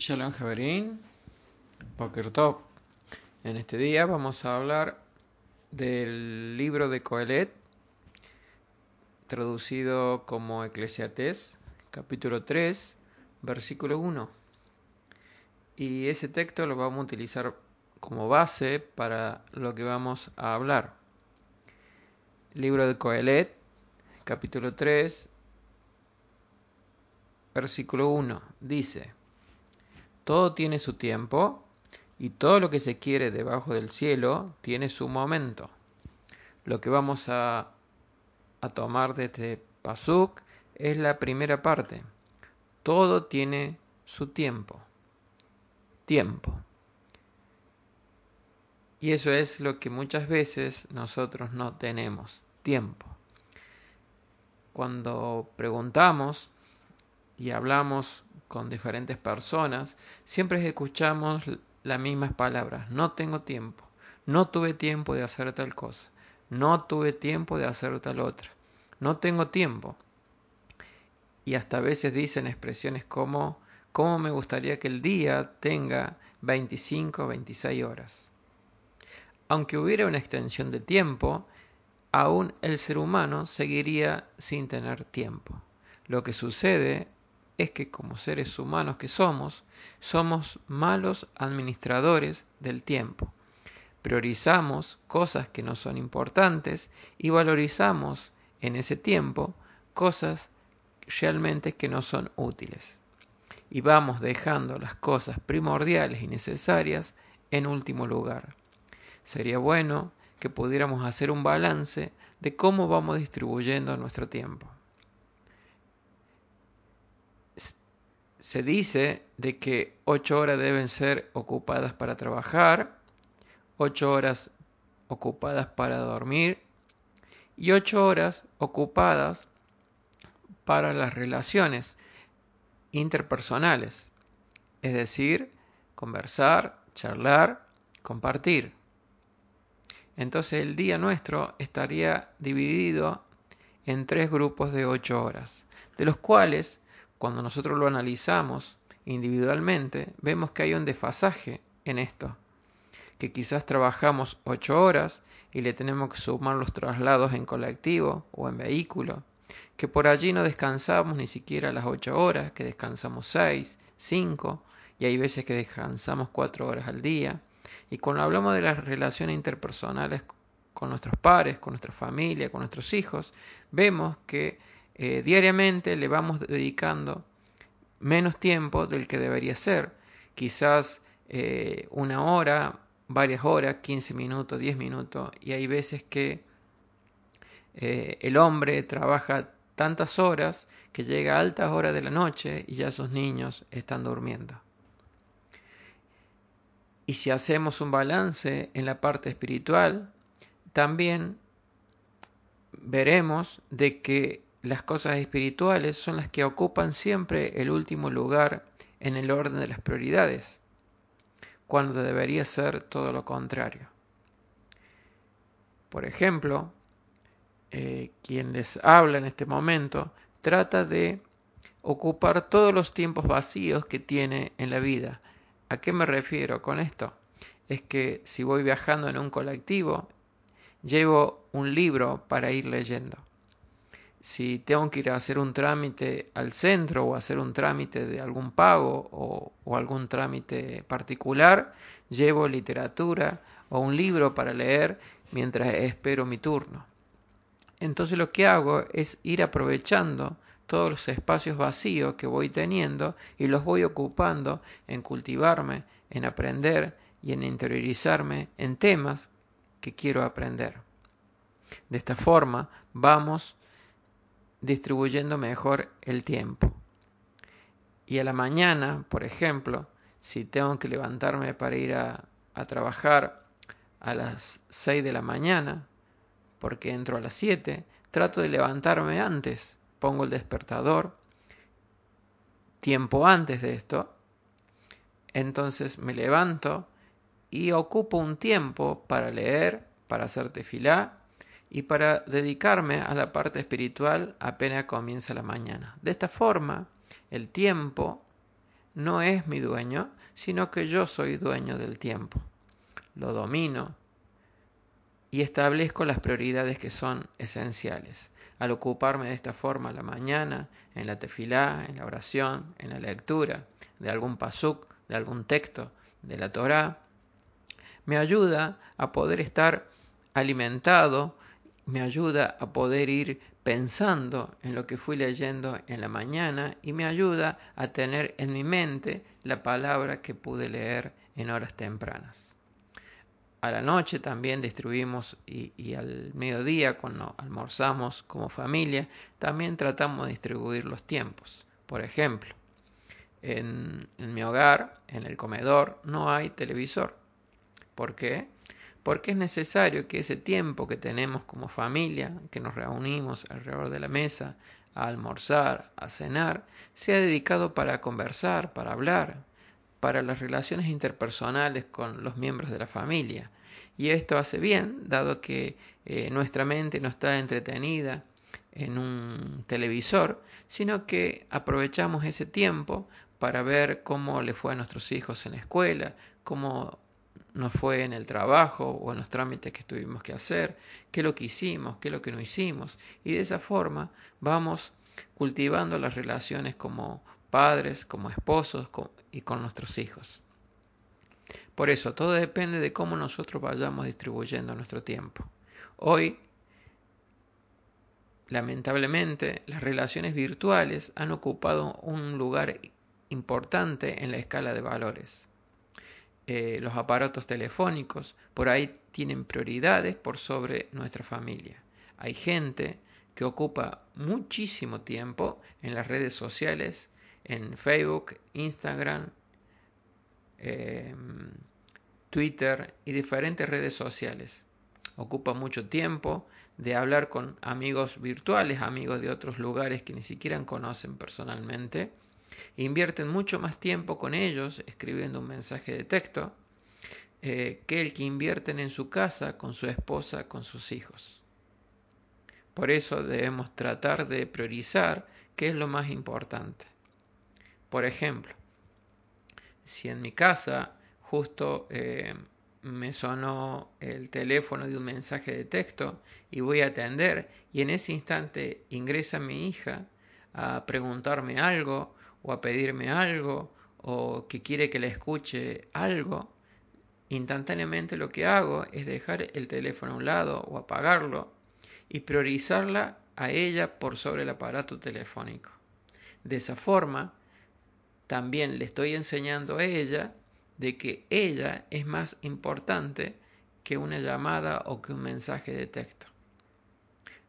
Shalom Javerín, Boker Top. En este día vamos a hablar del libro de Coelet, traducido como Eclesiastés, capítulo 3, versículo 1. Y ese texto lo vamos a utilizar como base para lo que vamos a hablar. Libro de Coelet, capítulo 3, versículo 1. Dice, todo tiene su tiempo y todo lo que se quiere debajo del cielo tiene su momento. Lo que vamos a, tomar de este pasuk es la primera parte. Todo tiene su tiempo. Tiempo. Y eso es lo que muchas veces nosotros no tenemos, tiempo. Cuando preguntamos y hablamos con diferentes personas, siempre escuchamos las mismas palabras. No tengo tiempo. No tuve tiempo de hacer tal cosa. No tuve tiempo de hacer tal otra. No tengo tiempo. Y hasta a veces dicen expresiones como, ¿cómo me gustaría que el día tenga 25 o 26 horas? Aunque hubiera una extensión de tiempo, aún el ser humano seguiría sin tener tiempo. Lo que sucede es que como seres humanos que somos, somos malos administradores del tiempo. Priorizamos cosas que no son importantes y valorizamos en ese tiempo cosas realmente que no son útiles. Y vamos dejando las cosas primordiales y necesarias en último lugar. Sería bueno que pudiéramos hacer un balance de cómo vamos distribuyendo nuestro tiempo. Se dice de que ocho horas deben ser ocupadas para trabajar, ocho horas ocupadas para dormir y ocho horas ocupadas para las relaciones interpersonales, es decir, conversar, charlar, compartir. Entonces el día nuestro estaría dividido en tres grupos de ocho horas, de los cuales cuando nosotros lo analizamos individualmente, vemos que hay un desfasaje en esto, que quizás trabajamos ocho horas y le tenemos que sumar los traslados en colectivo o en vehículo, que por allí no descansamos ni siquiera las ocho horas, que descansamos seis, cinco, y hay veces que descansamos cuatro horas al día. Y cuando hablamos de las relaciones interpersonales con nuestros pares, con nuestra familia, con nuestros hijos, vemos que eh, diariamente le vamos dedicando menos tiempo del que debería ser. Quizás eh, una hora, varias horas, 15 minutos, 10 minutos, y hay veces que eh, el hombre trabaja tantas horas que llega a altas horas de la noche y ya sus niños están durmiendo. Y si hacemos un balance en la parte espiritual, también veremos de que las cosas espirituales son las que ocupan siempre el último lugar en el orden de las prioridades, cuando debería ser todo lo contrario. Por ejemplo, eh, quien les habla en este momento trata de ocupar todos los tiempos vacíos que tiene en la vida. ¿A qué me refiero con esto? Es que si voy viajando en un colectivo, llevo un libro para ir leyendo si tengo que ir a hacer un trámite al centro o hacer un trámite de algún pago o, algún trámite particular, llevo literatura o un libro para leer mientras espero mi turno. Entonces lo que hago es ir aprovechando todos los espacios vacíos que voy teniendo y los voy ocupando en cultivarme, en aprender y en interiorizarme en temas que quiero aprender. De esta forma vamos distribuyendo mejor el tiempo. Y a la mañana, por ejemplo, si tengo que levantarme para ir a, trabajar a las 6 de la mañana, porque entro a las 7, trato de levantarme antes, pongo el despertador tiempo antes de esto, entonces me levanto y ocupo un tiempo para leer, para hacer tefilá y para dedicarme a la parte espiritual apenas comienza la mañana. De esta forma, el tiempo no es mi dueño, sino que yo soy dueño del tiempo. Lo domino y establezco las prioridades que son esenciales. Al ocuparme de esta forma la mañana, en la tefilá, en la oración, en la lectura de algún pasuk, de algún texto de la Torá, me ayuda a poder estar alimentado, me ayuda a poder ir pensando en lo que fui leyendo en la mañana y me ayuda a tener en mi mente la palabra que pude leer en horas tempranas. A la noche también distribuimos y, al mediodía cuando almorzamos como familia también tratamos de distribuir los tiempos. Por ejemplo, en, en mi hogar, en el comedor, no hay televisor. ¿Por qué? Porque es necesario que ese tiempo que tenemos como familia, que nos reunimos alrededor de la mesa, a almorzar, a cenar, sea dedicado para conversar, para hablar, para las relaciones interpersonales con los miembros de la familia. Y esto hace bien, dado que eh, nuestra mente no está entretenida en un televisor, sino que aprovechamos ese tiempo para ver cómo le fue a nuestros hijos en la escuela, cómo nos fue en el trabajo o en los trámites que tuvimos que hacer, qué es lo que hicimos, qué es lo que no hicimos. Y de esa forma vamos cultivando las relaciones como padres, como esposos y con nuestros hijos. Por eso, todo depende de cómo nosotros vayamos distribuyendo nuestro tiempo. Hoy, lamentablemente, las relaciones virtuales han ocupado un lugar importante en la escala de valores. Eh, los aparatos telefónicos por ahí tienen prioridades por sobre nuestra familia. Hay gente que ocupa muchísimo tiempo en las redes sociales en Facebook, Instagram, em, Twitter y diferentes redes sociales. Ocupa mucho tiempo de hablar con amigos virtuales, amigos de otros lugares que ni siquiera conocen personalmente. Invierten mucho más tiempo con ellos escribiendo un mensaje de texto eh, que el que invierten en su casa, con su esposa, con sus hijos. Por eso debemos tratar de priorizar qué es lo más importante. Por ejemplo, si en mi casa justo eh, me sonó el teléfono de un mensaje de texto y voy a atender y en ese instante ingresa mi hija a preguntarme algo o a pedirme algo o que quiere que le escuche algo, instantáneamente lo que hago es dejar el teléfono a un lado o apagarlo y priorizarla a ella por sobre el aparato telefónico. De esa forma, también le estoy enseñando a ella de que ella es más importante que una llamada o que un mensaje de texto.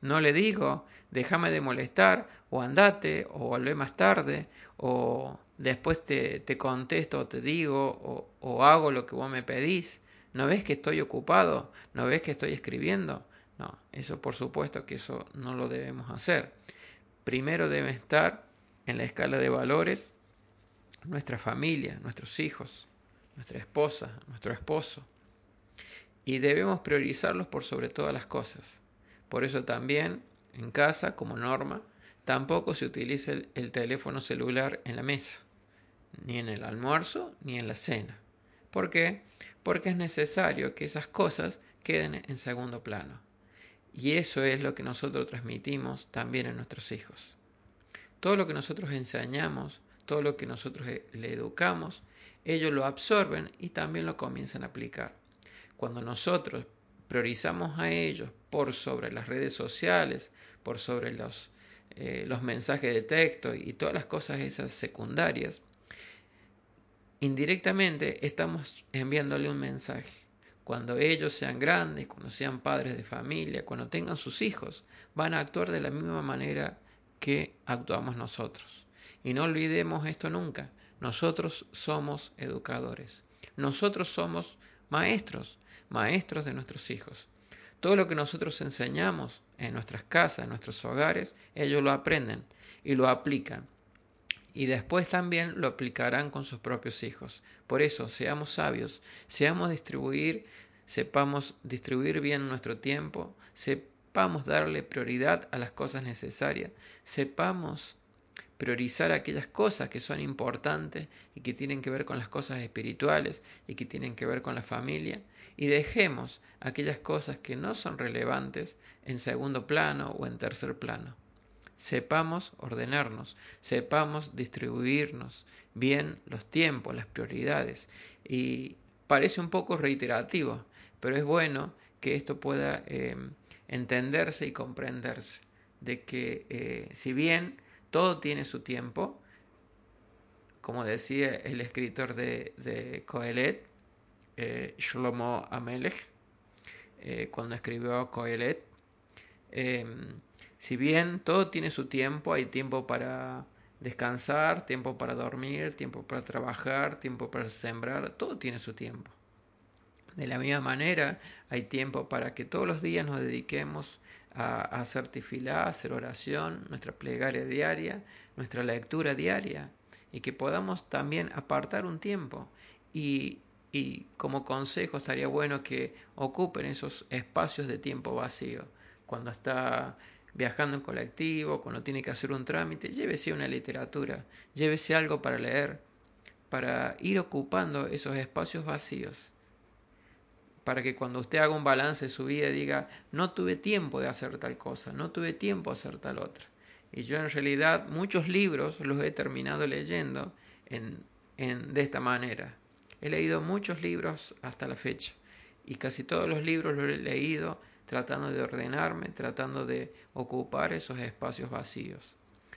No le digo, déjame de molestar, o andate, o volvé más tarde, o después te, te contesto o te digo, o, o hago lo que vos me pedís. ¿No ves que estoy ocupado? ¿No ves que estoy escribiendo? No, eso por supuesto que eso no lo debemos hacer. Primero debe estar en la escala de valores nuestra familia, nuestros hijos, nuestra esposa, nuestro esposo. Y debemos priorizarlos por sobre todas las cosas. Por eso también en casa, como norma, tampoco se utiliza el, el teléfono celular en la mesa, ni en el almuerzo, ni en la cena. ¿Por qué? Porque es necesario que esas cosas queden en segundo plano. Y eso es lo que nosotros transmitimos también a nuestros hijos. Todo lo que nosotros enseñamos todo lo que nosotros eh, le educamos, ellos lo absorben y también lo comienzan a aplicar. Cuando nosotros priorizamos a ellos por sobre las redes sociales, por sobre los, eh, los mensajes de texto y todas las cosas esas secundarias, indirectamente estamos enviándole un mensaje. Cuando ellos sean grandes, cuando sean padres de familia, cuando tengan sus hijos, van a actuar de la misma manera que actuamos nosotros. Y no olvidemos esto nunca. Nosotros somos educadores. Nosotros somos maestros, maestros de nuestros hijos. Todo lo que nosotros enseñamos en nuestras casas, en nuestros hogares, ellos lo aprenden y lo aplican. Y después también lo aplicarán con sus propios hijos. Por eso, seamos sabios, seamos distribuir, sepamos distribuir bien nuestro tiempo, sepamos darle prioridad a las cosas necesarias, sepamos priorizar aquellas cosas que son importantes y que tienen que ver con las cosas espirituales y que tienen que ver con la familia y dejemos aquellas cosas que no son relevantes en segundo plano o en tercer plano. Sepamos ordenarnos, sepamos distribuirnos bien los tiempos, las prioridades. Y parece un poco reiterativo, pero es bueno que esto pueda eh, entenderse y comprenderse, de que eh, si bien todo tiene su tiempo, como decía el escritor de, de Coelet, eh, Shlomo Amelech, eh, cuando escribió Coelet, em, si bien todo tiene su tiempo, hay tiempo para descansar, tiempo para dormir, tiempo para trabajar, tiempo para sembrar, todo tiene su tiempo. De la misma manera, hay tiempo para que todos los días nos dediquemos a, hacer tifilá, a hacer oración, nuestra plegaria diaria, nuestra lectura diaria, y que podamos también apartar un tiempo. Y, y como consejo estaría bueno que ocupen esos espacios de tiempo vacío. Cuando está viajando en colectivo, cuando tiene que hacer un trámite, llévese una literatura, llévese algo para leer, para ir ocupando esos espacios vacíos para que cuando usted haga un balance de su vida diga, no tuve tiempo de hacer tal cosa, no tuve tiempo de hacer tal otra. Y yo en realidad muchos libros los he terminado leyendo en, en, de esta manera. He leído muchos libros hasta la fecha y casi todos los libros los he leído tratando de ordenarme, tratando de ocupar esos espacios vacíos.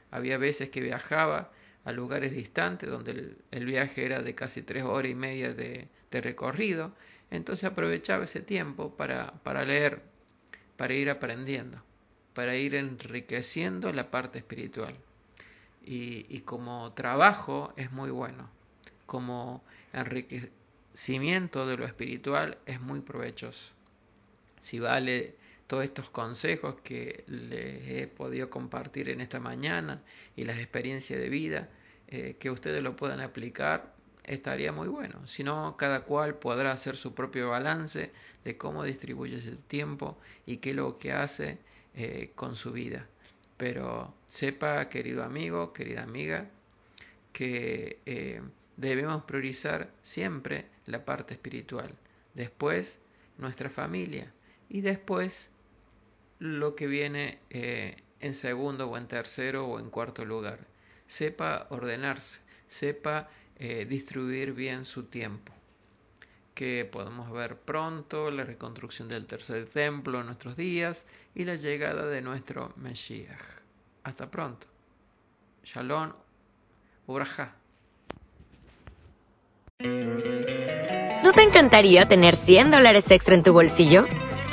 Había veces que viajaba a lugares distantes donde el, viaje era de casi tres horas y media de, de recorrido entonces aprovechaba ese tiempo para, para leer, para ir aprendiendo, para ir enriqueciendo la parte espiritual. Y, y como trabajo es muy bueno, como enriquecimiento de lo espiritual es muy provechoso. Si vale todos estos consejos que les he podido compartir en esta mañana y las experiencias de vida, eh, que ustedes lo puedan aplicar estaría muy bueno. Si no, cada cual podrá hacer su propio balance de cómo distribuye su tiempo y qué es lo que hace eh, con su vida. Pero sepa, querido amigo, querida amiga, que eh, debemos priorizar siempre la parte espiritual. Después, nuestra familia. Y después, lo que viene eh, en segundo o en tercero o en cuarto lugar. Sepa ordenarse, sepa eh, distribuir bien su tiempo. Que podemos ver pronto la reconstrucción del tercer templo en nuestros días y la llegada de nuestro Mesías. Hasta pronto. Shalom, Ubraja. ¿No te encantaría tener 100 dólares extra en tu bolsillo?